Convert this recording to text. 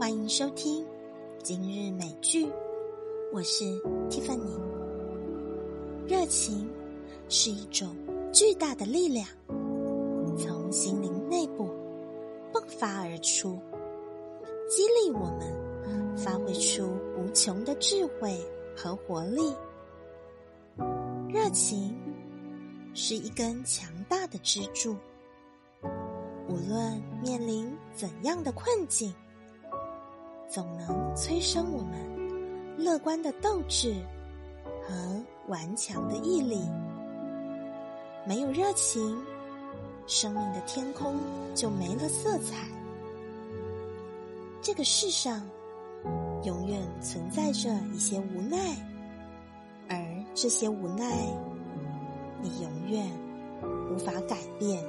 欢迎收听今日美剧，我是 Tiffany。热情是一种巨大的力量，从心灵内部迸发而出，激励我们发挥出无穷的智慧和活力。热情是一根强大的支柱，无论面临怎样的困境，总能催生我们乐观的斗志和顽强的毅力。没有热情，生命的天空就没了色彩。这个世上永远存在着一些无奈。而这些无奈，你永远无法改变。